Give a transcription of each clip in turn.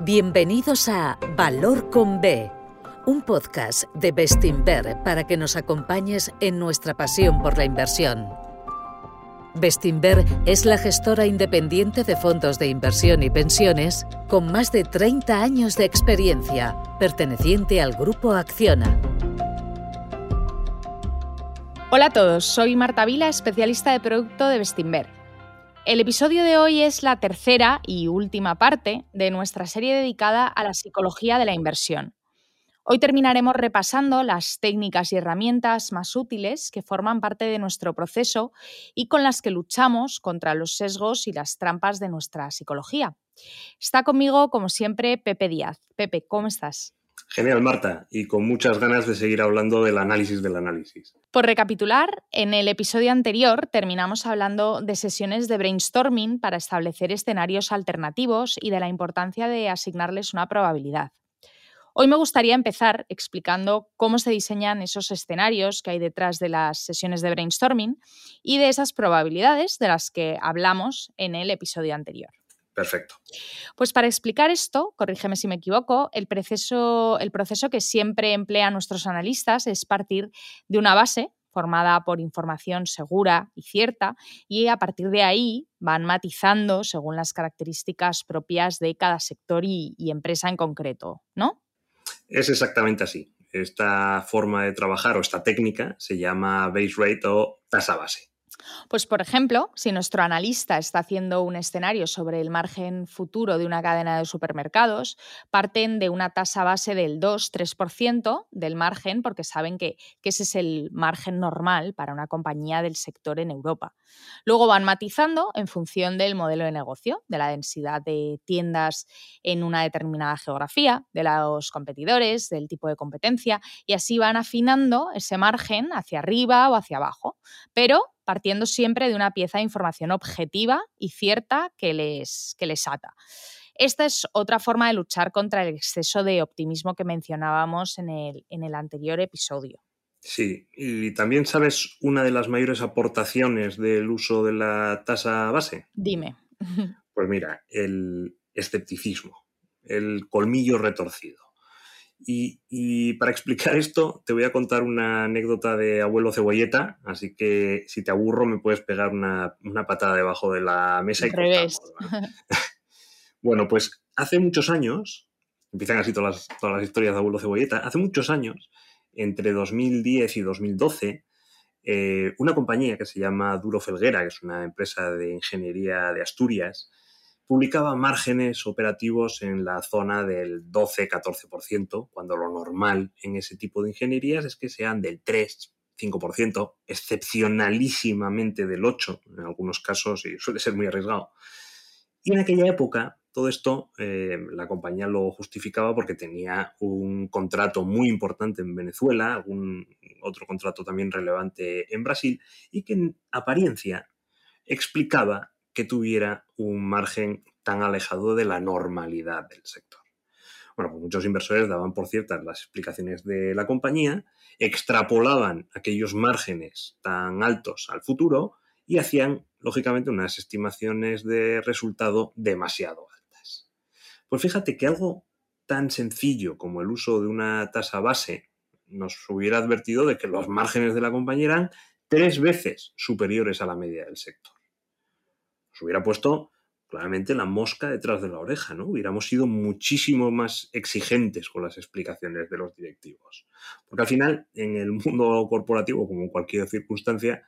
Bienvenidos a Valor con B, un podcast de Bestinver para que nos acompañes en nuestra pasión por la inversión. Bestinver es la gestora independiente de fondos de inversión y pensiones con más de 30 años de experiencia, perteneciente al grupo Acciona. Hola a todos, soy Marta Vila, especialista de producto de Bestinver. El episodio de hoy es la tercera y última parte de nuestra serie dedicada a la psicología de la inversión. Hoy terminaremos repasando las técnicas y herramientas más útiles que forman parte de nuestro proceso y con las que luchamos contra los sesgos y las trampas de nuestra psicología. Está conmigo, como siempre, Pepe Díaz. Pepe, ¿cómo estás? Genial, Marta, y con muchas ganas de seguir hablando del análisis del análisis. Por recapitular, en el episodio anterior terminamos hablando de sesiones de brainstorming para establecer escenarios alternativos y de la importancia de asignarles una probabilidad. Hoy me gustaría empezar explicando cómo se diseñan esos escenarios que hay detrás de las sesiones de brainstorming y de esas probabilidades de las que hablamos en el episodio anterior. Perfecto. Pues para explicar esto, corrígeme si me equivoco, el proceso, el proceso que siempre emplean nuestros analistas es partir de una base formada por información segura y cierta, y a partir de ahí van matizando según las características propias de cada sector y, y empresa en concreto, ¿no? Es exactamente así. Esta forma de trabajar o esta técnica se llama base rate o tasa base. Pues, por ejemplo, si nuestro analista está haciendo un escenario sobre el margen futuro de una cadena de supermercados, parten de una tasa base del 2-3% del margen porque saben que, que, ese es el margen normal para una compañía del sector en Europa. Luego van matizando en función del modelo de negocio, de la densidad de tiendas en una determinada geografía, de los competidores, del tipo de competencia, y así van afinando ese margen hacia arriba o hacia abajo. Pero partiendo siempre de una pieza de información objetiva y cierta que les, que les ata. Esta es otra forma de luchar contra el exceso de optimismo que mencionábamos en el, en el anterior episodio. Sí, y también sabes una de las mayores aportaciones del uso de la tasa base. Dime. Pues mira, el escepticismo, el colmillo retorcido. Y, para explicar esto, te voy a contar una anécdota de abuelo cebolleta, así que si te aburro me puedes pegar una, patada debajo de la mesa y revés. bueno, pues hace muchos años, empiezan así todas las, todas las historias de abuelo cebolleta, hace muchos años, entre 2010 y 2012, eh, una compañía que se llama Duro Felguera, que es una empresa de ingeniería de Asturias, publicaba márgenes operativos en la zona del 12-14%, cuando lo normal en ese tipo de ingenierías es que sean del 3, 5%, excepcionalísimamente del 8, en algunos casos, y suele ser muy arriesgado. Y en aquella época, todo esto eh, la compañía lo justificaba porque tenía un contrato muy importante en Venezuela, algún otro contrato también relevante en Brasil, y que en apariencia explicaba que tuviera un margen tan alejado de la normalidad del sector. Bueno, pues muchos inversores daban por ciertas las explicaciones de la compañía, extrapolaban aquellos márgenes tan altos al futuro y hacían, lógicamente, unas estimaciones de resultado demasiado altas. Pues fíjate que algo tan sencillo como el uso de una tasa base nos hubiera advertido de que los márgenes de la compañía eran tres veces superiores a la media del sector hubiera puesto claramente la mosca detrás de la oreja, ¿no? Hubiéramos sido muchísimo más exigentes con las explicaciones de los directivos. Porque al final, en el mundo corporativo, como en cualquier circunstancia,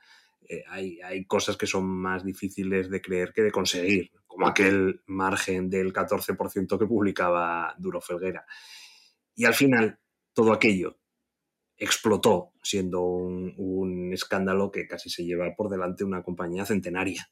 eh, hay, hay, cosas que son más difíciles de creer que de conseguir, como aquel margen del 14% que publicaba Duro Felguera. Y al final, todo aquello explotó, siendo un, un escándalo que casi se lleva por delante una compañía centenaria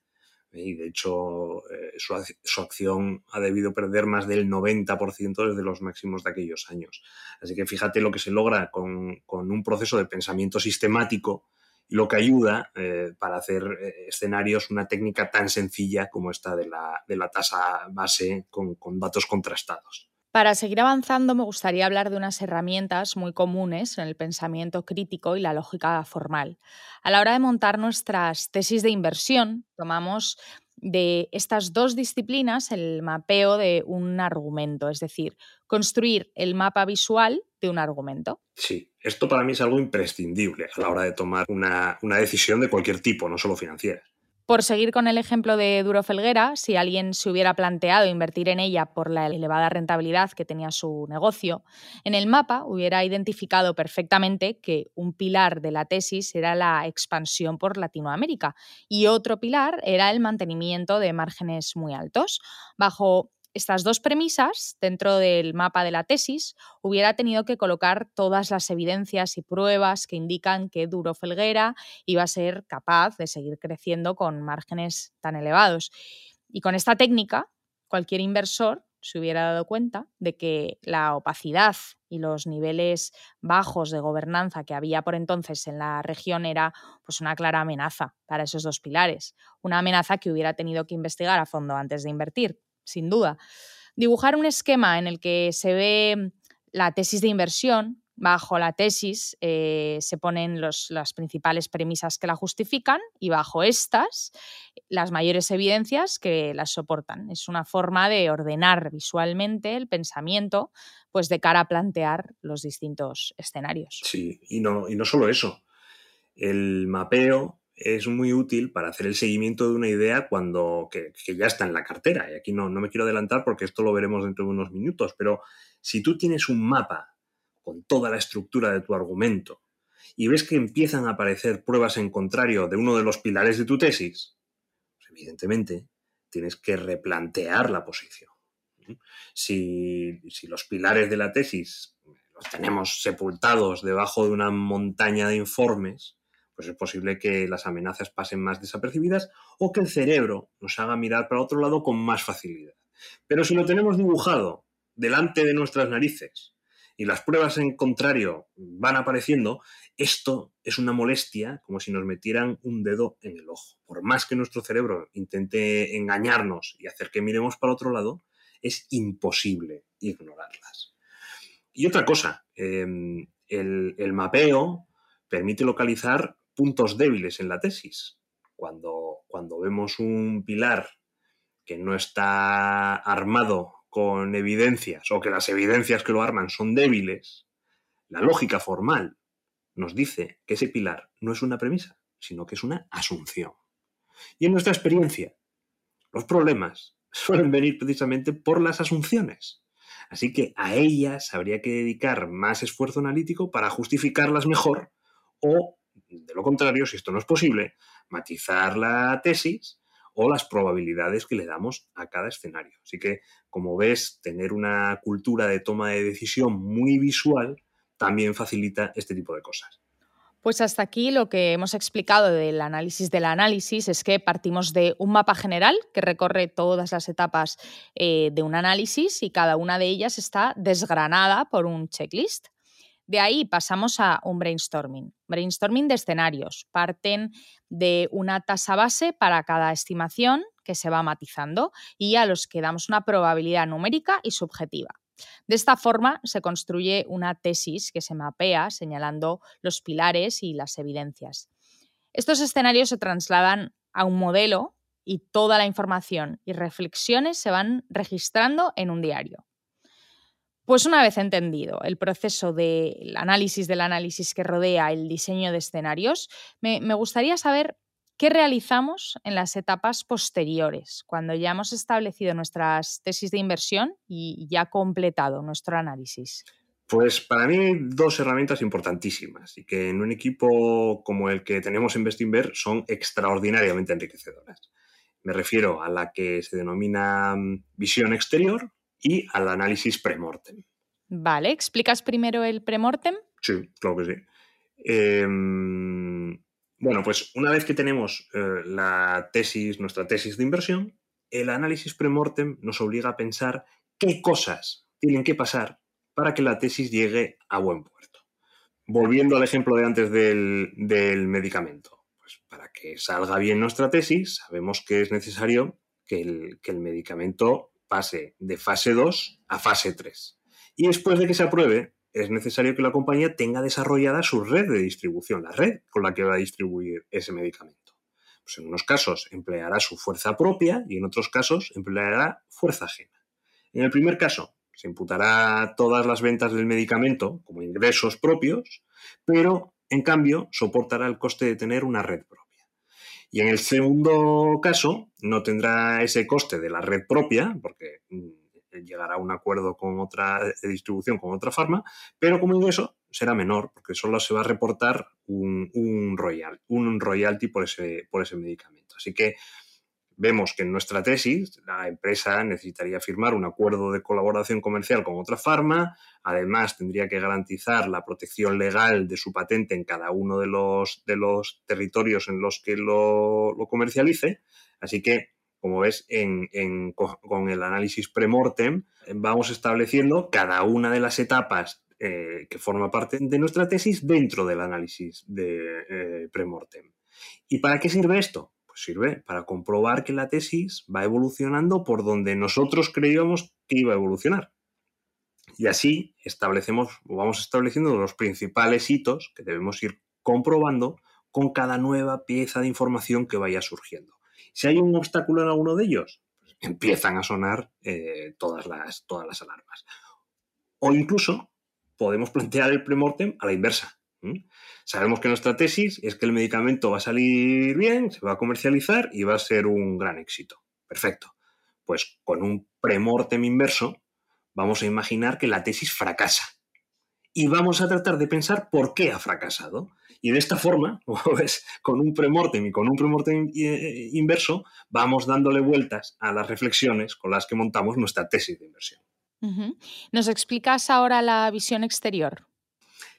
y de hecho eh, su, acción ha debido perder más del 90% desde los máximos de aquellos años. Así que fíjate lo que se logra con, un proceso de pensamiento sistemático y lo que ayuda eh, para hacer eh, escenarios una técnica tan sencilla como esta de la, de la tasa base con, con datos contrastados. Para seguir avanzando, me gustaría hablar de unas herramientas muy comunes en el pensamiento crítico y la lógica formal. A la hora de montar nuestras tesis de inversión, tomamos de estas dos disciplinas el mapeo de un argumento, es decir, construir el mapa visual de un argumento. Sí, esto para mí es algo imprescindible a la hora de tomar una, una decisión de cualquier tipo, no solo financiera. Por seguir con el ejemplo de Duro Felguera, si alguien se hubiera planteado invertir en ella por la elevada rentabilidad que tenía su negocio, en el mapa hubiera identificado perfectamente que un pilar de la tesis era la expansión por Latinoamérica y otro pilar era el mantenimiento de márgenes muy altos. Bajo estas dos premisas dentro del mapa de la tesis, hubiera tenido que colocar todas las evidencias y pruebas que indican que Duro Felguera iba a ser capaz de seguir creciendo con márgenes tan elevados. Y con esta técnica, cualquier inversor se hubiera dado cuenta de que la opacidad y los niveles bajos de gobernanza que había por entonces en la región era pues una clara amenaza para esos dos pilares, una amenaza que hubiera tenido que investigar a fondo antes de invertir sin duda. Dibujar un esquema en el que se ve la tesis de inversión, bajo la tesis eh, se ponen las principales premisas que la justifican y bajo estas las mayores evidencias que las soportan. Es una forma de ordenar visualmente el pensamiento pues de cara a plantear los distintos escenarios. Sí, y no, y no solo eso. El mapeo es muy útil para hacer el seguimiento de una idea cuando que, ya está en la cartera. Y aquí no, no me quiero adelantar porque esto lo veremos dentro de unos minutos, pero si tú tienes un mapa con toda la estructura de tu argumento y ves que empiezan a aparecer pruebas en contrario de uno de los pilares de tu tesis, pues evidentemente tienes que replantear la posición. Si, si los pilares de la tesis los tenemos sepultados debajo de una montaña de informes, pues es posible que las amenazas pasen más desapercibidas o que el cerebro nos haga mirar para otro lado con más facilidad. Pero si lo tenemos dibujado delante de nuestras narices y las pruebas en contrario van apareciendo, esto es una molestia como si nos metieran un dedo en el ojo. Por más que nuestro cerebro intente engañarnos y hacer que miremos para otro lado, es imposible ignorarlas. Y otra cosa, em, el, el mapeo permite localizar puntos débiles en la tesis. Cuando, cuando vemos un pilar que no está armado con evidencias o que las evidencias que lo arman son débiles, la lógica formal nos dice que ese pilar no es una premisa, sino que es una asunción. Y en nuestra experiencia, los problemas suelen venir precisamente por las asunciones. Así que a ellas habría que dedicar más esfuerzo analítico para justificarlas mejor o de lo contrario, si esto no es posible, matizar la tesis o las probabilidades que le damos a cada escenario. Así que, como ves, tener una cultura de toma de decisión muy visual también facilita este tipo de cosas. Pues hasta aquí lo que hemos explicado del análisis del análisis es que partimos de un mapa general que recorre todas las etapas eh, de un análisis y cada una de ellas está desgranada por un checklist. De ahí pasamos a un brainstorming. Brainstorming de escenarios. Parten de una tasa base para cada estimación que se va matizando y a los que damos una probabilidad numérica y subjetiva. De esta forma se construye una tesis que se mapea señalando los pilares y las evidencias. Estos escenarios se trasladan a un modelo y toda la información y reflexiones se van registrando en un diario. Pues una vez entendido el proceso del análisis del análisis que rodea el diseño de escenarios, me, gustaría saber qué realizamos en las etapas posteriores, cuando ya hemos establecido nuestras tesis de inversión y ya completado nuestro análisis. Pues para mí dos herramientas importantísimas y que en un equipo como el que tenemos en Bestinver son extraordinariamente enriquecedoras. Me refiero a la que se denomina mm, visión exterior, y al análisis premortem. Vale, ¿explicas primero el premortem? Sí, claro que sí. Em, bueno, pues una vez que tenemos eh, la tesis, nuestra tesis de inversión, el análisis premortem nos obliga a pensar qué cosas tienen que pasar para que la tesis llegue a buen puerto. Volviendo al ejemplo de antes del, medicamento, pues para que salga bien nuestra tesis, sabemos que es necesario que el, que el medicamento pase de fase 2 a fase 3. Y después de que se apruebe, es necesario que la compañía tenga desarrollada su red de distribución, la red con la que va a distribuir ese medicamento. Pues en unos casos empleará su fuerza propia y en otros casos empleará fuerza ajena. En el primer caso, se imputará todas las ventas del medicamento como ingresos propios, pero en cambio soportará el coste de tener una red propia. Y en el segundo caso, no tendrá ese coste de la red propia, porque mm, llegará a un acuerdo con otra distribución, con otra farma, pero como ingreso será menor, porque solo se va a reportar un, un, royal, un royalty por ese, por ese medicamento. Así que vemos que en nuestra tesis la empresa necesitaría firmar un acuerdo de colaboración comercial con otra farma, además tendría que garantizar la protección legal de su patente en cada uno de los, de los territorios en los que lo, lo comercialice. Así que, como ves, en, con el análisis premortem vamos estableciendo cada una de las etapas eh, que forma parte de nuestra tesis dentro del análisis de eh, premortem. ¿Y para qué sirve esto? Pues sirve para comprobar que la tesis va evolucionando por donde nosotros creíamos que iba a evolucionar. Y así establecemos, vamos estableciendo los principales hitos que debemos ir comprobando con cada nueva pieza de información que vaya surgiendo. Si hay un obstáculo en alguno de ellos, pues empiezan a sonar eh, todas, las, todas las alarmas. O incluso podemos plantear el premortem a la inversa. Sabemos que nuestra tesis es que el medicamento va a salir bien, se va a comercializar y va a ser un gran éxito. Perfecto. Pues con un premortem inverso vamos a imaginar que la tesis fracasa. Y vamos a tratar de pensar por qué ha fracasado. Y de esta forma, con un premortem y con un premortem eh, inverso, vamos dándole vueltas a las reflexiones con las que montamos nuestra tesis de inversión. ¿Nos explicas ahora la visión exterior?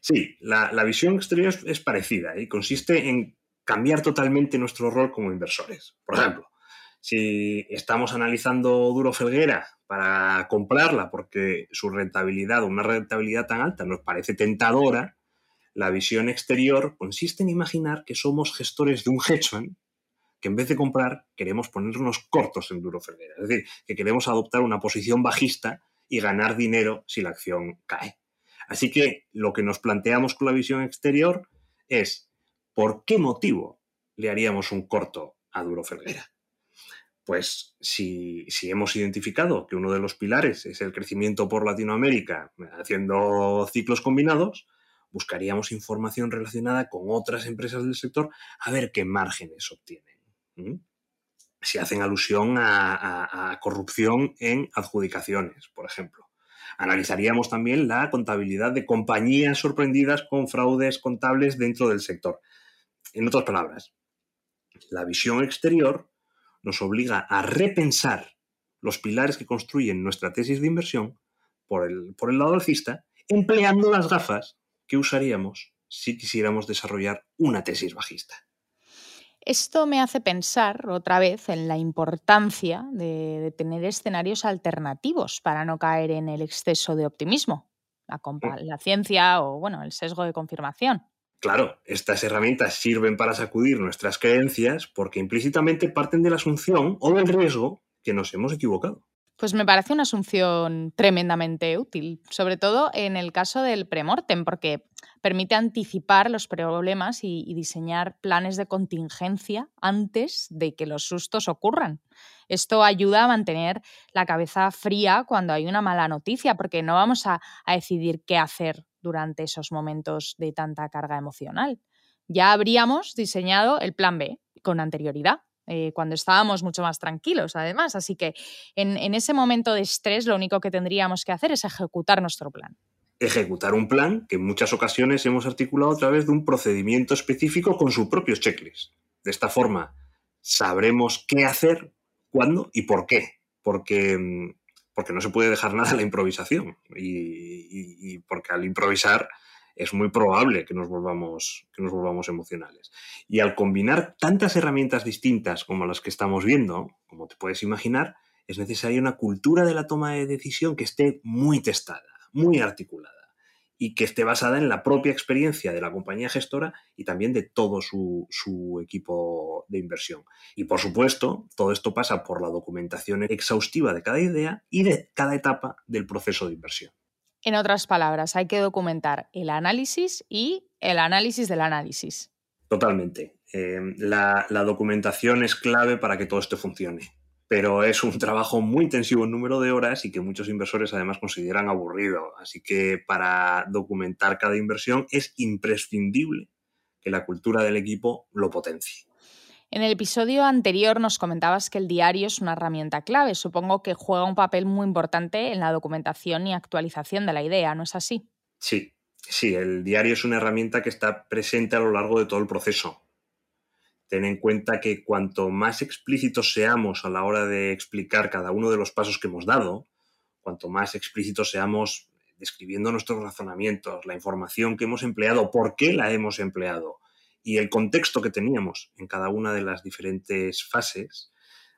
Sí, la, visión exterior es, parecida y consiste en cambiar totalmente nuestro rol como inversores. Por ejemplo, si estamos analizando Duro Felguera para comprarla porque su rentabilidad, una rentabilidad tan alta, nos parece tentadora, la visión exterior consiste en imaginar que somos gestores de un hedge fund que en vez de comprar queremos ponernos cortos en Duro Felguera. Es decir, que queremos adoptar una posición bajista y ganar dinero si la acción cae. Así que lo que nos planteamos con la visión exterior es ¿por qué motivo le haríamos un corto a Duro Felguera? Pues si, hemos identificado que uno de los pilares es el crecimiento por Latinoamérica haciendo ciclos combinados, buscaríamos información relacionada con otras empresas del sector a ver qué márgenes obtienen. Si hacen alusión a corrupción en adjudicaciones, por ejemplo Analizaríamos también la contabilidad de compañías sorprendidas con fraudes contables dentro del sector. En otras palabras, la visión exterior nos obliga a repensar los pilares que construyen nuestra tesis de inversión por el, por el lado alcista, empleando las gafas que usaríamos si quisiéramos desarrollar una tesis bajista. Esto me hace pensar otra vez en la importancia de, tener escenarios alternativos para no caer en el exceso de optimismo, la, la ciencia o bueno, el sesgo de confirmación. Claro, estas herramientas sirven para sacudir nuestras creencias porque implícitamente parten de la asunción o del riesgo que nos hemos equivocado. Pues me parece una asunción tremendamente útil, sobre todo en el caso del premortem, porque permite anticipar los problemas y, diseñar planes de contingencia antes de que los sustos ocurran. Esto ayuda a mantener la cabeza fría cuando hay una mala noticia, porque no vamos a decidir qué hacer durante esos momentos de tanta carga emocional. Ya habríamos diseñado el plan B con anterioridad. Eh, cuando estábamos mucho más tranquilos, además. Así que en, ese momento de estrés lo único que tendríamos que hacer es ejecutar nuestro plan ejecutar un plan que en muchas ocasiones hemos articulado a través de un procedimiento específico con su propio checklist. De esta forma, sabremos qué hacer, cuándo y por qué. Porque, mm, porque no se puede dejar nada a la improvisación. y porque al improvisar es muy probable que nos volvamos, que nos volvamos emocionales. Y al combinar tantas herramientas distintas como las que estamos viendo, como te puedes imaginar, es necesaria una cultura de la toma de decisión que esté muy testada, muy articulada y que esté basada en la propia experiencia de la compañía gestora y también de todo su, su, equipo de inversión. Y por supuesto, todo esto pasa por la documentación exhaustiva de cada idea y de cada etapa del proceso de inversión. En otras palabras, hay que documentar el análisis y el análisis del análisis. Totalmente. eh, la, documentación es clave para que todo esto funcione, pero es un trabajo muy intensivo en número de horas y que muchos inversores además consideran aburrido. Así que para documentar cada inversión es imprescindible que la cultura del equipo lo potencie. En el episodio anterior nos comentabas que el diario es una herramienta clave. Supongo que juega un papel muy importante en la documentación y actualización de la idea, ¿no es así? Sí, sí, el diario es una herramienta que está presente a lo largo de todo el proceso. Ten en cuenta que cuanto más explícitos seamos a la hora de explicar cada uno de los pasos que hemos dado, cuanto más explícitos seamos describiendo nuestros razonamientos, la información que hemos empleado, por qué la hemos empleado, y el contexto que teníamos en cada una de las diferentes fases,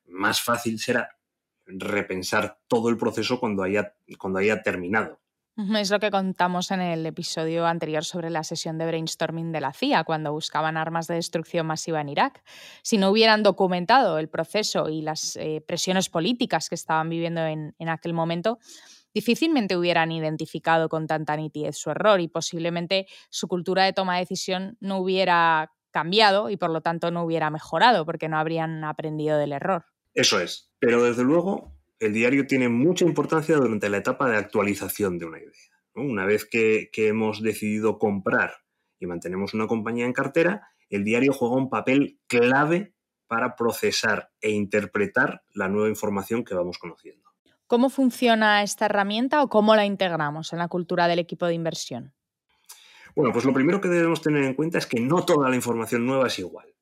más fácil será repensar todo el proceso cuando haya, cuando haya terminado. Es lo que contamos en el episodio anterior sobre la sesión de brainstorming de la CIA, cuando buscaban armas de destrucción masiva en Irak. Si no hubieran documentado el proceso y las eh, presiones políticas que estaban viviendo en, en aquel momento, difícilmente hubieran identificado con tanta nitidez su error y posiblemente su cultura de toma de decisión no hubiera cambiado y por lo tanto no hubiera mejorado porque no habrían aprendido del error. Eso es, pero desde luego el diario tiene mucha importancia durante la etapa de actualización de una idea. Una vez que, que hemos decidido comprar y mantenemos una compañía en cartera, el diario juega un papel clave para procesar e interpretar la nueva información que vamos conociendo. ¿Cómo funciona esta herramienta o cómo la integramos en la cultura del equipo de inversión? Bueno, pues lo primero que debemos tener en cuenta es que no toda la información nueva es igual.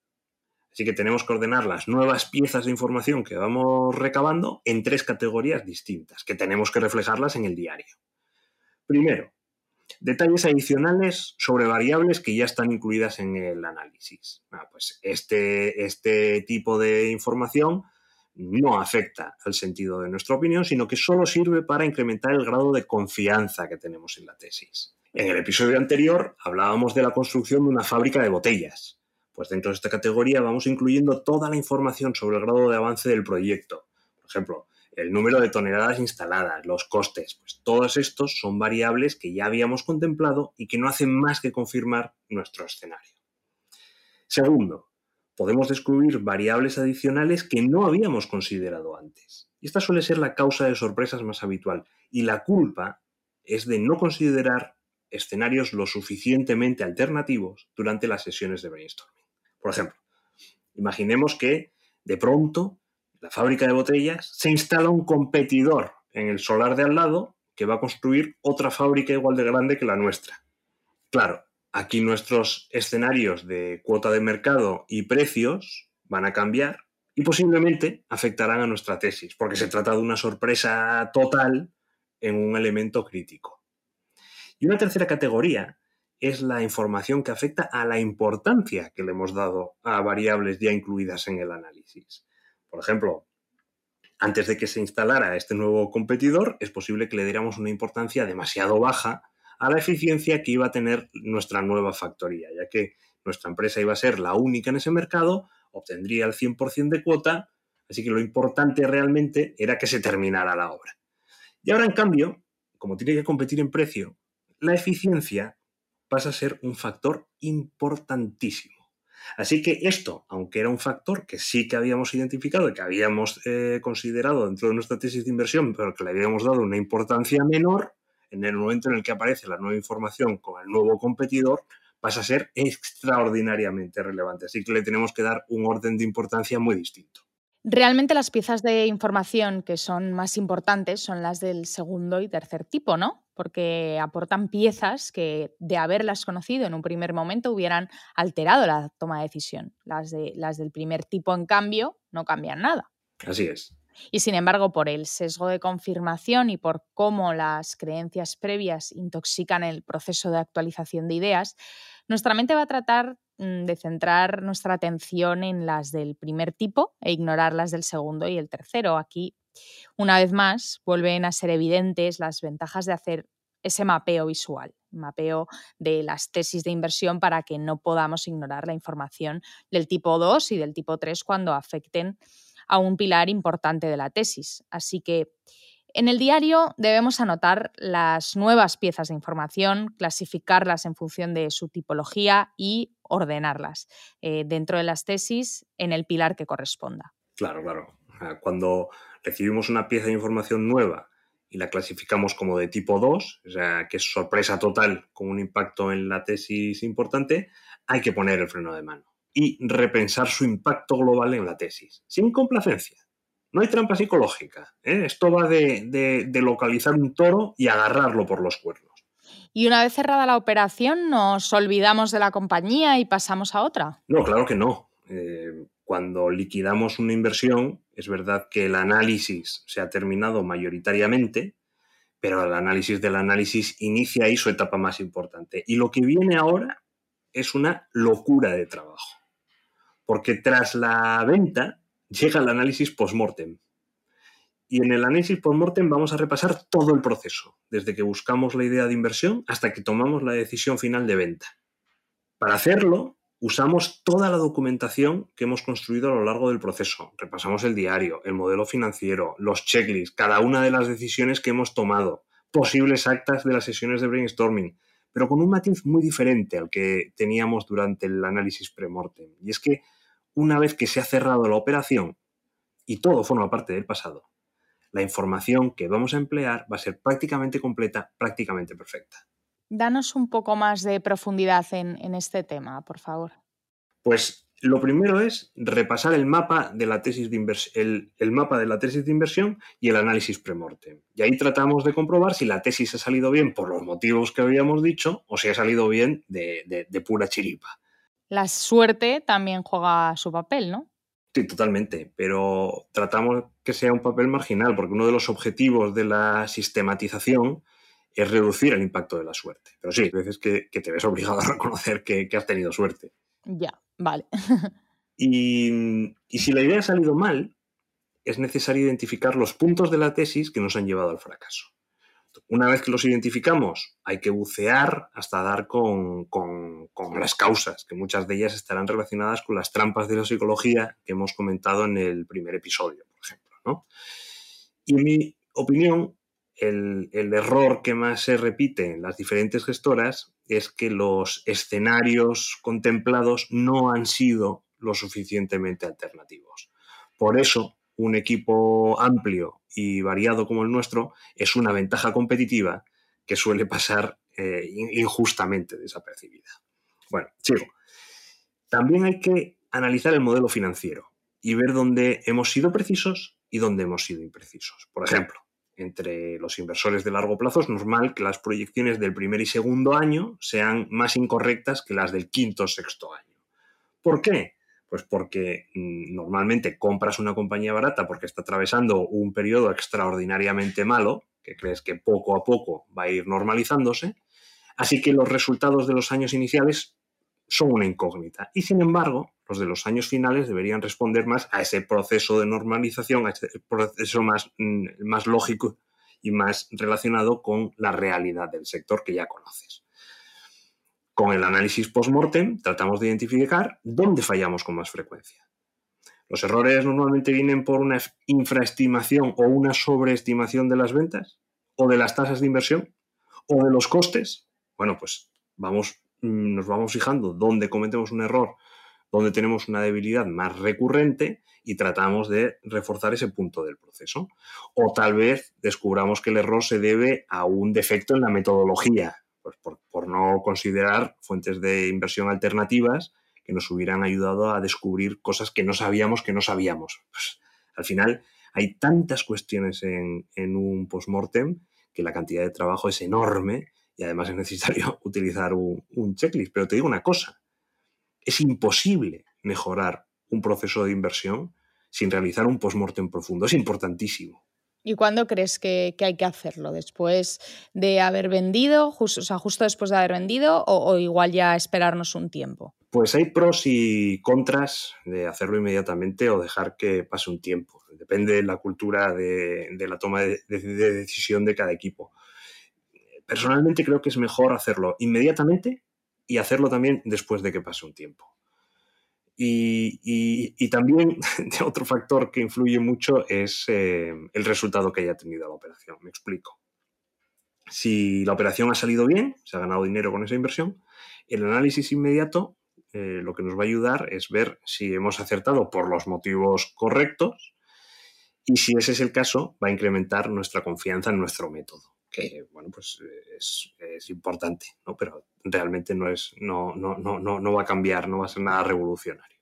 Así que tenemos que ordenar las nuevas piezas de información que vamos recabando en tres categorías distintas, que tenemos que reflejarlas en el diario. Primero, detalles adicionales sobre variables que ya están incluidas en el análisis. Ah, pues este, este tipo de información no afecta al sentido de nuestra opinión, sino que solo sirve para incrementar el grado de confianza que tenemos en la tesis. En el episodio anterior hablábamos de la construcción de una fábrica de botellas. Pues dentro de esta categoría vamos incluyendo toda la información sobre el grado de avance del proyecto. Por ejemplo, el número de toneladas instaladas, los costes, pues todos estos son variables que ya habíamos contemplado y que no hacen más que confirmar nuestro escenario. Segundo, podemos descubrir variables adicionales que no habíamos considerado antes. Esta suele ser la causa de sorpresas más habitual. Y la culpa es de no considerar escenarios lo suficientemente alternativos durante las sesiones de brainstorming. Por ejemplo, imaginemos que de pronto la fábrica de botellas se instala un competidor en el solar de al lado que va a construir otra fábrica igual de grande que la nuestra. Claro, Aquí nuestros escenarios de cuota de mercado y precios van a cambiar y posiblemente afectarán a nuestra tesis, porque se trata de una sorpresa total en un elemento crítico. Y una tercera categoría es la información que afecta a la importancia que le hemos dado a variables ya incluidas en el análisis. Por ejemplo, antes de que se instalara este nuevo competidor, es posible que le diéramos una importancia demasiado baja a la eficiencia que iba a tener nuestra nueva factoría, ya que nuestra empresa iba a ser la única en ese mercado, obtendría el 100% de cuota, así que lo importante realmente era que se terminara la obra. Y ahora, en cambio, como tiene que competir en precio, la eficiencia pasa a ser un factor importantísimo. Así que esto, aunque era un factor que sí que habíamos identificado y que habíamos eh, considerado dentro de nuestra tesis de inversión, pero que le habíamos dado una importancia menor, en el momento en el que aparece la nueva información con el nuevo competidor, pasa a ser extraordinariamente relevante. Así que le tenemos que dar un orden de importancia muy distinto. Realmente las piezas de información que son más importantes son las del segundo y tercer tipo, ¿no? Porque aportan piezas que de haberlas conocido en un primer momento hubieran alterado la toma de decisión. Las, de, las del primer tipo, en cambio, no cambian nada. Así es. Y sin embargo, por el sesgo de confirmación y por cómo las creencias previas intoxican el proceso de actualización de ideas, nuestra mente va a tratar de centrar nuestra atención en las del primer tipo e ignorar las del segundo y el tercero. Aquí, una vez más, vuelven a ser evidentes las ventajas de hacer ese mapeo visual, mapeo de las tesis de inversión para que no podamos ignorar la información del tipo 2 y del tipo 3 cuando afecten a un pilar importante de la tesis. Así que En el diario debemos anotar las nuevas piezas de información, clasificarlas en función de su tipología y ordenarlas eh, dentro de las tesis en el pilar que corresponda. Claro, claro. Cuando recibimos una pieza de información nueva y la clasificamos como de tipo 2, o sea, que es sorpresa total con un impacto en la tesis importante, hay que poner el freno de mano y repensar su impacto global en la tesis, sin complacencia. No hay trampa psicológica. ¿eh? Esto va de, localizar un toro y agarrarlo por los cuernos. ¿Y una vez cerrada la operación, nos olvidamos de la compañía y pasamos a otra? No, claro que no. Eh, cuando liquidamos una inversión, es verdad que el análisis se ha terminado mayoritariamente, pero el análisis del análisis inicia ahí su etapa más importante. Y lo que viene ahora es una locura de trabajo. Porque tras la venta llega el análisis post-mortem. Y en el análisis post-mortem vamos a repasar todo el proceso, desde que buscamos la idea de inversión hasta que tomamos la decisión final de venta. Para hacerlo, Usamos toda la documentación que hemos construido a lo largo del proceso. Repasamos el diario, el modelo financiero, los checklists, cada una de las decisiones que hemos tomado, posibles actas de las sesiones de brainstorming, pero con un matiz muy diferente al que teníamos durante el análisis premortem. Y es que una vez que se ha cerrado la operación y todo forma parte del pasado, la información que vamos a emplear va a ser prácticamente completa, prácticamente perfecta. Danos un poco más de profundidad en, este tema, por favor. Pues lo primero es repasar el mapa de la tesis de el, mapa de la tesis de inversión y el análisis premortem. Y ahí tratamos de comprobar si la tesis ha salido bien por los motivos que habíamos dicho o si ha salido bien de, de pura chiripa. La suerte también juega su papel, ¿no? Sí, totalmente, pero tratamos que sea un papel marginal, porque uno de los objetivos de la sistematización es reducir el impacto de la suerte. Pero sí, hay veces que, te ves obligado a reconocer que, has tenido suerte. Ya, vale. y, si la idea ha salido mal, es necesario identificar los puntos de la tesis que nos han llevado al fracaso. Una vez que los identificamos, hay que bucear hasta dar con, las causas, que muchas de ellas estarán relacionadas con las trampas de la psicología que hemos comentado en el primer episodio, por ejemplo. Y en mi opinión, el, error que más se repite en las diferentes gestoras es que los escenarios contemplados no han sido lo suficientemente alternativos. Por eso, un equipo amplio y variado como el nuestro es una ventaja competitiva que suele pasar eh, injustamente desapercibida. Bueno, sigo. También hay que analizar el modelo financiero y ver dónde hemos sido precisos y dónde hemos sido imprecisos. Por ejemplo, entre los inversores de largo plazo es normal que las proyecciones del primer y segundo año sean más incorrectas que las del quinto o sexto año. ¿Por qué? Pues porque mm, normalmente compras una compañía barata porque está atravesando un periodo extraordinariamente malo, que crees que poco a poco va a ir normalizándose, así que los resultados de los años iniciales son una incógnita. Y sin embargo, los de los años finales deberían responder más a ese proceso de normalización, a ese proceso más, mm, más lógico y más relacionado con la realidad del sector que ya conoces. Con el análisis post-mortem tratamos de identificar dónde fallamos con más frecuencia. Los errores normalmente vienen por una infraestimación o una sobreestimación de las ventas, o de las tasas de inversión, o de los costes. Bueno, pues vamos Mm, nos vamos fijando dónde cometemos un error, dónde tenemos una debilidad más recurrente y tratamos de reforzar ese punto del proceso. O tal vez descubramos que el error se debe a un defecto en la metodología, pues por, no considerar fuentes de inversión alternativas que nos hubieran ayudado a descubrir cosas que no sabíamos que no sabíamos. Pues, al final hay tantas cuestiones en, en un postmortem que la cantidad de trabajo es enorme y además es necesario utilizar un, checklist. Pero te digo una cosa, es imposible mejorar un proceso de inversión sin realizar un postmortem profundo. Es importantísimo. ¿Y cuándo crees que, hay que hacerlo? ¿Después de haber vendido, justo, o sea, justo después de haber vendido o, igual ya esperarnos un tiempo? Pues hay pros y contras de hacerlo inmediatamente o dejar que pase un tiempo. Depende de la cultura de, la toma de, decisión de cada equipo personalmente creo que es mejor hacerlo inmediatamente y hacerlo también después de que pase un tiempo. Y, también otro factor que influye mucho es eh, el resultado que haya tenido la operación. Me explico. Si la operación ha salido bien, se ha ganado dinero con esa inversión, el análisis inmediato eh, lo que nos va a ayudar es ver si hemos acertado por los motivos correctos y si ese es el caso, va a incrementar nuestra confianza en nuestro método, que bueno, pues es, importante, ¿no? pero realmente no, es, no, no, no, no va a cambiar, no va a ser nada revolucionario.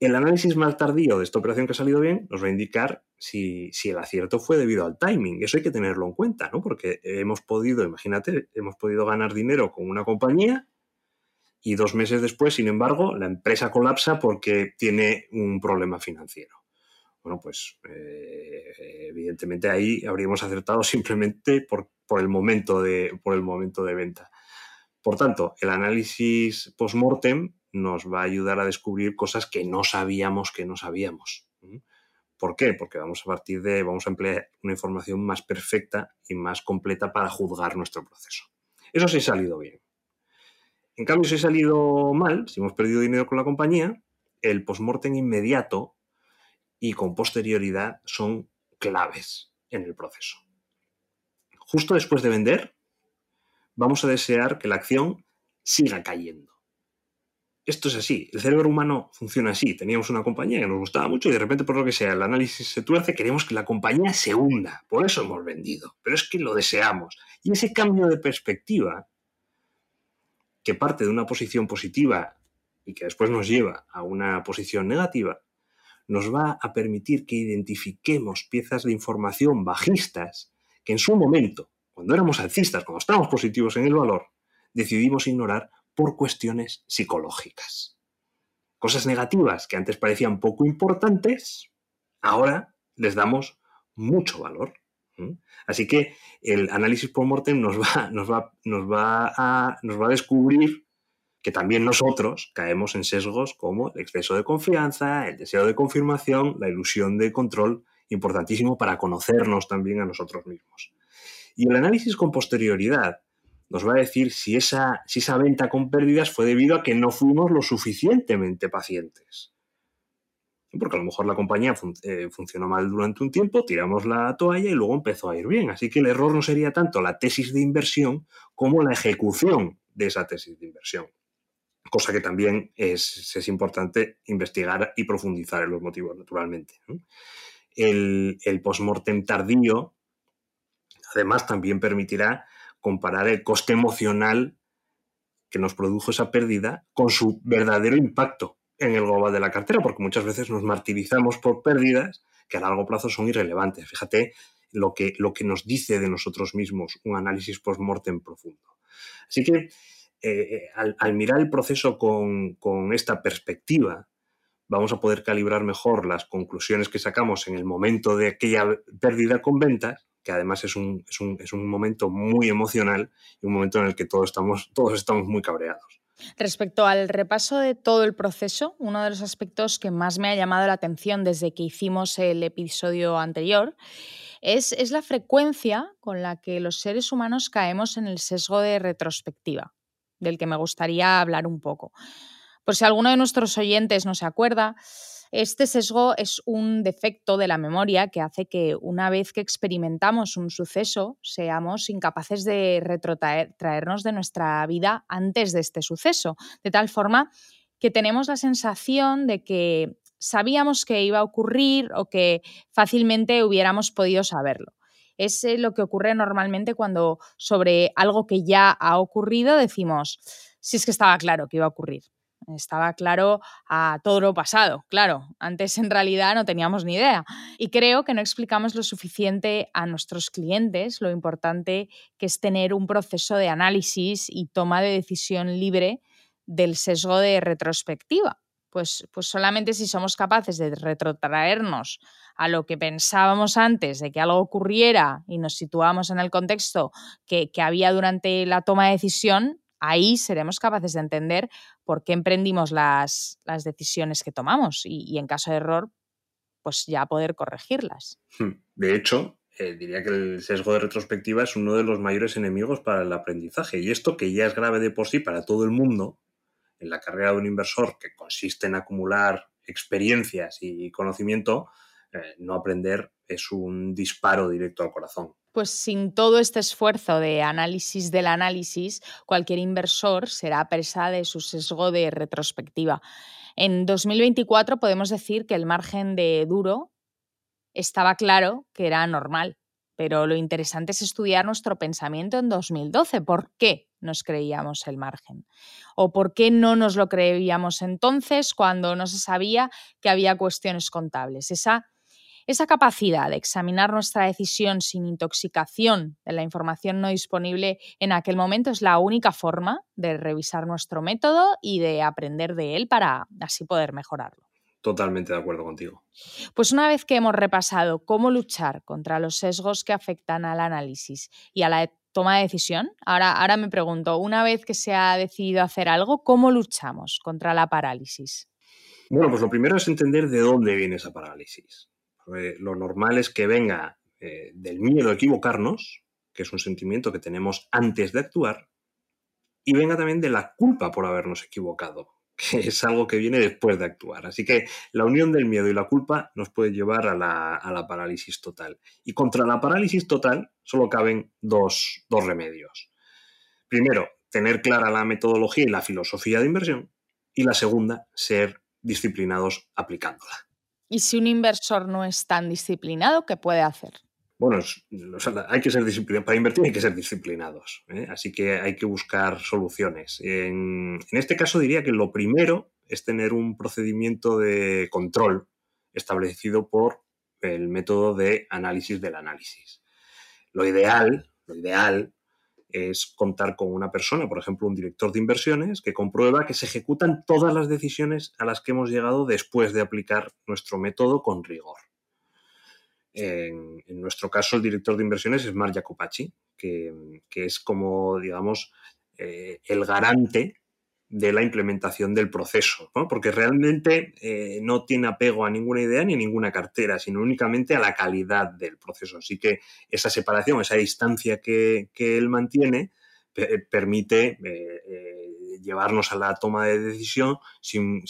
El análisis más tardío de esta operación que ha salido bien nos va a indicar si, si, el acierto fue debido al timing. Eso hay que tenerlo en cuenta, ¿no? Porque hemos podido, imagínate, hemos podido ganar dinero con una compañía y dos meses después, sin embargo, la empresa colapsa porque tiene un problema financiero. Bueno, pues eh, evidentemente ahí habríamos acertado simplemente por, por, el momento de, por el momento de venta. Por tanto, el análisis post-mortem nos va a ayudar a descubrir cosas que no sabíamos que no sabíamos. ¿Por qué? Porque vamos a partir de, vamos a emplear una información más perfecta y más completa para juzgar nuestro proceso. Eso sí ha salido bien. En cambio, si ha salido mal, si hemos perdido dinero con la compañía, el postmortem inmediato y con posterioridad son claves en el proceso. Justo después de vender, vamos a desear que la acción siga cayendo. Esto es así, el cerebro humano funciona así. Teníamos una compañía que nos gustaba mucho y de repente, por lo que sea, el análisis se tuerce, queremos que la compañía se hunda. Por eso hemos vendido, pero es que lo deseamos. Y ese cambio de perspectiva que parte de una posición positiva y que después nos lleva a una posición negativa, nos va a permitir que identifiquemos piezas de información bajistas que en su momento, cuando éramos alcistas, cuando estábamos positivos en el valor, decidimos ignorar por cuestiones psicológicas. Cosas negativas que antes parecían poco importantes, ahora les damos mucho valor. Así que el análisis post-mortem nos va, a descubrir que también nosotros caemos en sesgos como el exceso de confianza, el deseo de confirmación, la ilusión de control, importantísimo para conocernos también a nosotros mismos. Y el análisis con posterioridad nos va a decir si esa, si esa venta con pérdidas fue debido a que no fuimos lo suficientemente pacientes porque a lo mejor la compañía eh, funcionó mal durante un tiempo, tiramos la toalla y luego empezó a ir bien. Así que el error no sería tanto la tesis de inversión como la ejecución de esa tesis de inversión. Cosa que también es, es importante investigar y profundizar en los motivos, naturalmente. El, el postmortem tardío, además, también permitirá comparar el coste emocional que nos produjo esa pérdida con su verdadero impacto en el global de la cartera, porque muchas veces nos martirizamos por pérdidas que a largo plazo son irrelevantes. Fíjate lo que, lo que nos dice de nosotros mismos un análisis post-mortem profundo. Así que eh, al, mirar el proceso con, esta perspectiva, vamos a poder calibrar mejor las conclusiones que sacamos en el momento de aquella pérdida con ventas, que además es un, momento muy emocional y un momento en el que todos estamos, muy cabreados. Respecto al repaso de todo el proceso, uno de los aspectos que más me ha llamado la atención desde que hicimos el episodio anterior es la frecuencia con la que los seres humanos caemos en el sesgo de retrospectiva, del que me gustaría hablar un poco. Por si alguno de nuestros oyentes no se acuerda, este sesgo es un defecto de la memoria que hace que una vez que experimentamos un suceso seamos incapaces de retrotraernos de nuestra vida antes de este suceso, de tal forma que tenemos la sensación de que sabíamos que iba a ocurrir o que fácilmente hubiéramos podido saberlo. Es eh, lo que ocurre normalmente cuando sobre algo que ya ha ocurrido decimos, si es que estaba claro que iba a ocurrir. Estaba claro a todo lo pasado, claro. Antes en realidad no teníamos ni idea. Y creo que no explicamos lo suficiente a nuestros clientes lo importante que es tener un proceso de análisis y toma de decisión libre del sesgo de retrospectiva. Pues, pues solamente si somos capaces de retrotraernos a lo que pensábamos antes de que algo ocurriera y nos situamos en el contexto que, que había durante la toma de decisión, ahí seremos capaces de entender por qué emprendimos las, decisiones que tomamos y, en caso de error, pues ya poder corregirlas. Hmm. De hecho, eh, diría que el sesgo de retrospectiva es uno de los mayores enemigos para el aprendizaje y esto que ya es grave de por sí para todo el mundo, en la carrera de un inversor que consiste en acumular experiencias y conocimiento, eh, no aprender es un disparo directo al corazón. Pues sin todo este esfuerzo de análisis del análisis, cualquier inversor será presa de su sesgo de retrospectiva. En 2024 podemos decir que el margen de duro estaba claro que era normal, pero lo interesante es estudiar nuestro pensamiento en 2012. ¿Por qué nos creíamos el margen? ¿O por qué no nos lo creíamos entonces cuando no se sabía que había cuestiones contables? Esa esa capacidad de examinar nuestra decisión sin intoxicación de la información no disponible en aquel momento es la única forma de revisar nuestro método y de aprender de él para así poder mejorarlo. Totalmente de acuerdo contigo. Pues una vez que hemos repasado cómo luchar contra los sesgos que afectan al análisis y a la toma de decisión, ahora, ahora me pregunto, una vez que se ha decidido hacer algo, ¿cómo luchamos contra la parálisis? Bueno, pues lo primero es entender de dónde viene esa parálisis. Eh, lo normal es que venga eh, del miedo a equivocarnos, que es un sentimiento que tenemos antes de actuar, y venga también de la culpa por habernos equivocado, que es algo que viene después de actuar. Así que la unión del miedo y la culpa nos puede llevar a la, parálisis total. Y contra la parálisis total solo caben dos, dos remedios. Primero, tener clara la metodología y la filosofía de inversión. Y la segunda, ser disciplinados aplicándola. ¿Y si un inversor no es tan disciplinado, qué puede hacer? Bueno, hay que ser disciplinados. Para invertir hay que ser disciplinados. ¿eh? Así que hay que buscar soluciones. En, este caso diría que lo primero es tener un procedimiento de control establecido por el método de análisis del análisis. Lo ideal, lo ideal es contar con una persona, por ejemplo, un director de inversiones, que comprueba que se ejecutan todas las decisiones a las que hemos llegado después de aplicar nuestro método con rigor. En, nuestro caso, el director de inversiones es Mar Jacopacci, que, es como, digamos, eh, el garante de la implementación del proceso, porque realmente eh, no tiene apego a ninguna idea ni a ninguna cartera, sino únicamente a la calidad del proceso. Así que esa separación, esa distancia que, él mantiene, permite eh, llevarnos a la toma de decisión sin,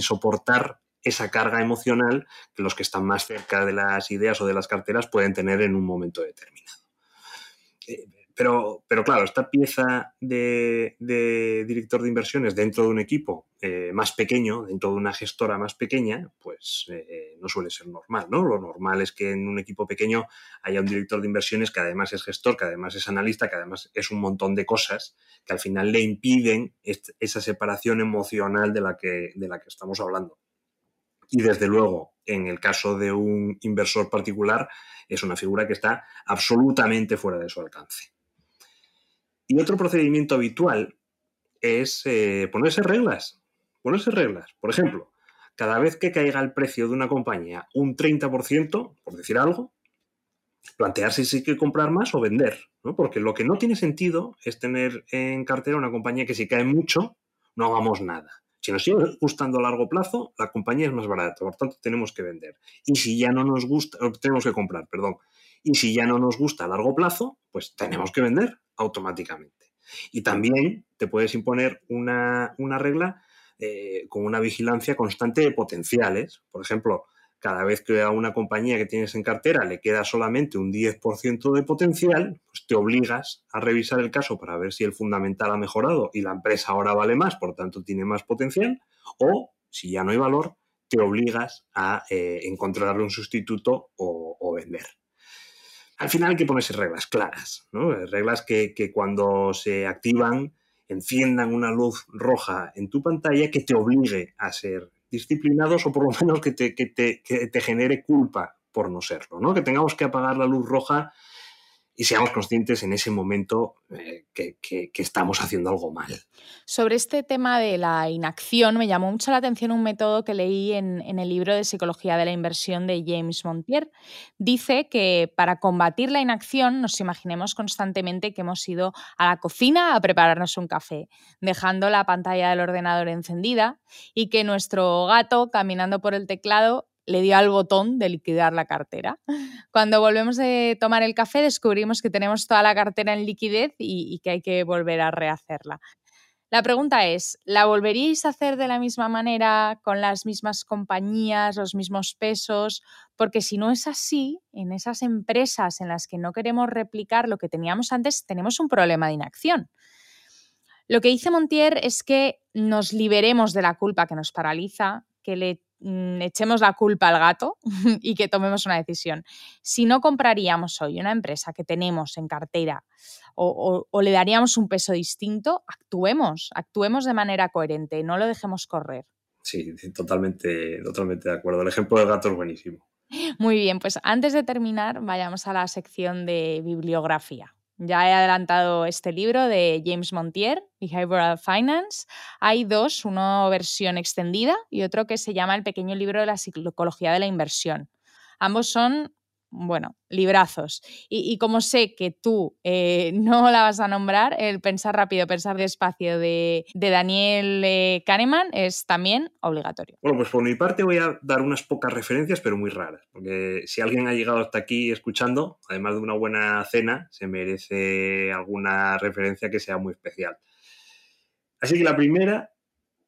soportar esa carga emocional que los que están más cerca de las ideas o de las carteras pueden tener en un momento determinado pero, pero claro, esta pieza de, director de inversiones dentro de un equipo eh, más pequeño, dentro de una gestora más pequeña, pues eh, no suele ser normal, ¿no? Lo normal es que en un equipo pequeño haya un director de inversiones que además es gestor, que además es analista, que además es un montón de cosas que al final le impiden esa separación emocional de la que, de la que estamos hablando. Y desde luego, en el caso de un inversor particular, es una figura que está absolutamente fuera de su alcance. Y otro procedimiento habitual es eh, ponerse reglas. Ponerse reglas. Por ejemplo, cada vez que caiga el precio de una compañía un 30%, por decir algo, plantearse si hay que comprar más o vender. Porque lo que no tiene sentido es tener en cartera una compañía que si cae mucho, no hagamos nada. Si nos sigue gustando a largo plazo, la compañía es más barata, por tanto tenemos que vender. Y si ya no nos gusta, tenemos que comprar, perdón. Y si ya no nos gusta a largo plazo, pues tenemos que vender automáticamente. Y también te puedes imponer una, regla eh, con una vigilancia constante de potenciales. Por ejemplo, cada vez que a una compañía que tienes en cartera le queda solamente un 10% de potencial, pues te obligas a revisar el caso para ver si el fundamental ha mejorado y la empresa ahora vale más, por tanto tiene más potencial, o si ya no hay valor, te obligas a eh, encontrarle un sustituto o vender. Al final hay que ponerse reglas claras, reglas que, cuando se activan enciendan una luz roja en tu pantalla que te obligue a ser disciplinados o por lo menos que te, que te genere culpa por no serlo, ¿no? que tengamos que apagar la luz roja y seamos conscientes en ese momento eh, que, estamos haciendo algo mal. Sobre este tema de la inacción, me llamó mucho la atención un método que leí en, en, el libro de Psicología de la Inversión de James Montier. Dice que para combatir la inacción nos imaginemos constantemente que hemos ido a la cocina a prepararnos un café, dejando la pantalla del ordenador encendida y que nuestro gato caminando por el teclado le dio al botón de liquidar la cartera. Cuando volvemos de tomar el café descubrimos que tenemos toda la cartera en liquidez y, que hay que volver a rehacerla. La pregunta es, ¿la volveríais a hacer de la misma manera, con las mismas compañías, los mismos pesos? Porque si no es así, en esas empresas en las que no queremos replicar lo que teníamos antes, tenemos un problema de inacción. Lo que dice Montier es que nos liberemos de la culpa que nos paraliza, que le echemos la culpa al gato y que tomemos una decisión. Si no compraríamos hoy una empresa que tenemos en cartera o, le daríamos un peso distinto, actuemos, actuemos de manera coherente, no lo dejemos correr. Sí, totalmente, totalmente de acuerdo. El ejemplo del gato es buenísimo. Muy bien, pues antes de terminar, vayamos a la sección de bibliografía. Ya he adelantado este libro de James Montier, Behavioral Finance. Hay dos, una versión extendida y otro que se llama El pequeño libro de la psicología de la inversión. Ambos son bueno, librazos. Y, como sé que tú eh, no la vas a nombrar, el pensar rápido, pensar despacio de, Daniel eh, Kahneman es también obligatorio. Bueno, pues por mi parte voy a dar unas pocas referencias, pero muy raras, porque si alguien ha llegado hasta aquí escuchando, además de una buena cena, se merece alguna referencia que sea muy especial. Así que la primera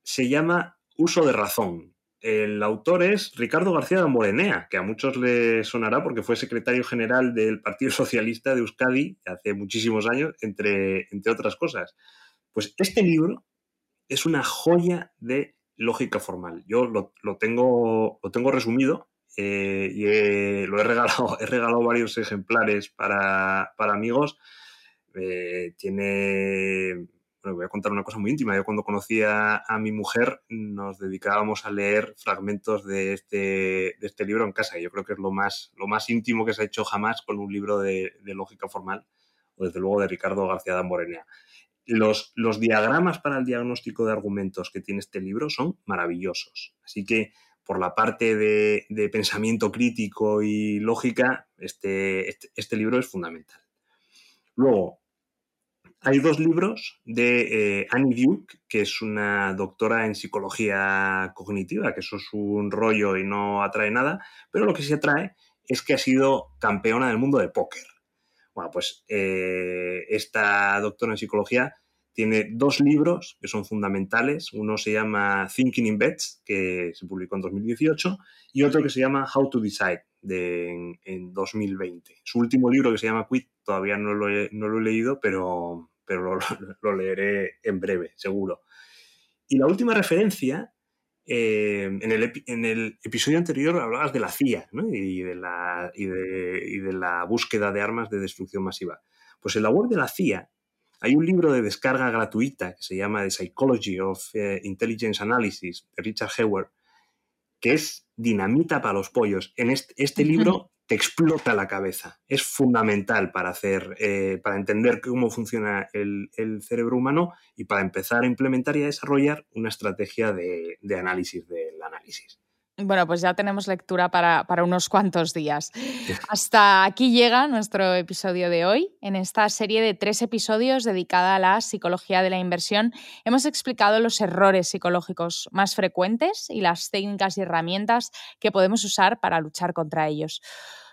se llama Uso de razón, el autor es Ricardo García de que a muchos les sonará porque fue secretario general del Partido Socialista de Euskadi hace muchísimos años, entre, entre otras cosas. Pues este libro es una joya de lógica formal. Yo lo, tengo, lo tengo resumido eh, y lo he regalado, he regalado varios ejemplares para, amigos. Eh, tiene voy a contar una cosa muy íntima. Yo cuando conocía a mi mujer nos dedicábamos a leer fragmentos de este, de este libro en casa. Yo creo que es lo más, lo más íntimo que se ha hecho jamás con un libro de, lógica formal, o desde luego de Ricardo García Damborenea. Los, los diagramas para el diagnóstico de argumentos que tiene este libro son maravillosos. Así que por la parte de, de pensamiento crítico y lógica, este, este, este libro es fundamental. Luego, hay dos libros de eh, Annie Duke, que es una doctora en psicología cognitiva, que eso es un rollo y no atrae nada, pero lo que sí atrae es que ha sido campeona del mundo de póker. Bueno, pues eh, esta doctora en psicología tiene dos libros que son fundamentales. Uno se llama Thinking in Bets, que se publicó en 2018, y otro que se llama How to Decide, de, en, 2020. Su último libro, que se llama Quit, todavía no lo no lo he leído, pero, pero lo, leeré en breve, seguro. Y la última referencia, eh, en, el, episodio anterior hablabas de la CIA y, de la, y, de, la búsqueda de armas de destrucción masiva. Pues en la web de la CIA hay un libro de descarga gratuita que se llama The Psychology of eh, Intelligence Analysis de Richard Heward, que es dinamita para los pollos. En este, este libro te explota la cabeza. Es fundamental para hacer, eh, para entender cómo funciona el, cerebro humano y para empezar a implementar y a desarrollar una estrategia de, análisis del análisis. Bueno, pues ya tenemos lectura para, unos cuantos días. Hasta aquí llega nuestro episodio de hoy. En esta serie de tres episodios dedicada a la psicología de la inversión, hemos explicado los errores psicológicos más frecuentes y las técnicas y herramientas que podemos usar para luchar contra ellos.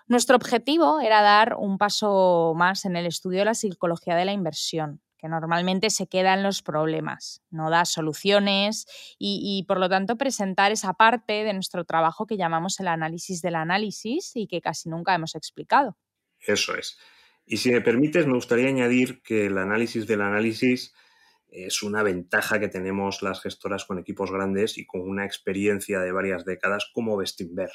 Nuestro objetivo era dar un paso más en el estudio de la psicología de la inversión, que normalmente se queda en los problemas, no da soluciones y, por lo tanto presentar esa parte de nuestro trabajo que llamamos el análisis del análisis y que casi nunca hemos explicado. Eso es. Y si me permites, me gustaría añadir que el análisis del análisis es una ventaja que tenemos las gestoras con equipos grandes y con una experiencia de varias décadas como Bestinver.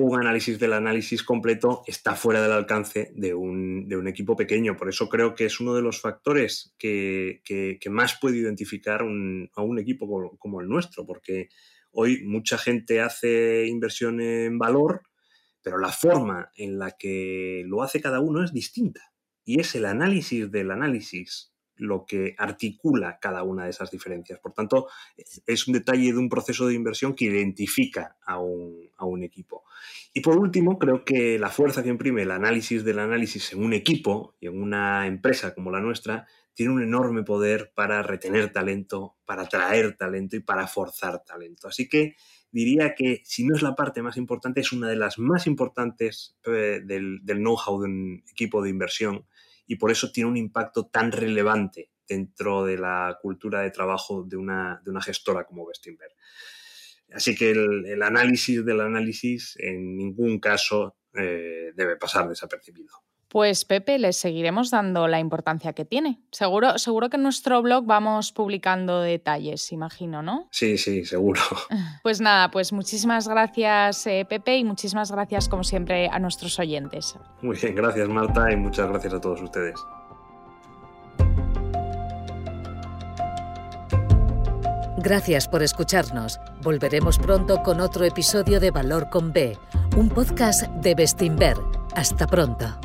Un análisis del análisis completo está fuera del alcance de un, equipo pequeño. Por eso creo que es uno de los factores que, más puede identificar a un equipo como, el nuestro, porque hoy mucha gente hace inversión en valor, pero la forma en la que lo hace cada uno es distinta. Y es el análisis del análisis lo que articula cada una de esas diferencias. Por tanto, es un detalle de un proceso de inversión que identifica a un, equipo. Y por último, creo que la fuerza que imprime el análisis del análisis en un equipo y en una empresa como la nuestra tiene un enorme poder para retener talento, para atraer talento y para forzar talento. Así que diría que si no es la parte más importante, es una de las más importantes eh, del, del know-how de un equipo de inversión y por eso tiene un impacto tan relevante dentro de la cultura de trabajo de una, de una gestora como Bestinver. Así que el, análisis del análisis en ningún caso eh, debe pasar desapercibido. Pues Pepe, les seguiremos dando la importancia que tiene. Seguro, seguro que en nuestro blog vamos publicando detalles, imagino, ¿no? Sí, sí, seguro. Pues nada, pues muchísimas gracias eh, Pepe y muchísimas gracias como siempre a nuestros oyentes. Muy bien, gracias Marta y muchas gracias a todos ustedes. Gracias por escucharnos. Volveremos pronto con otro episodio de Valor con B, un podcast de Bestinver. Hasta pronto.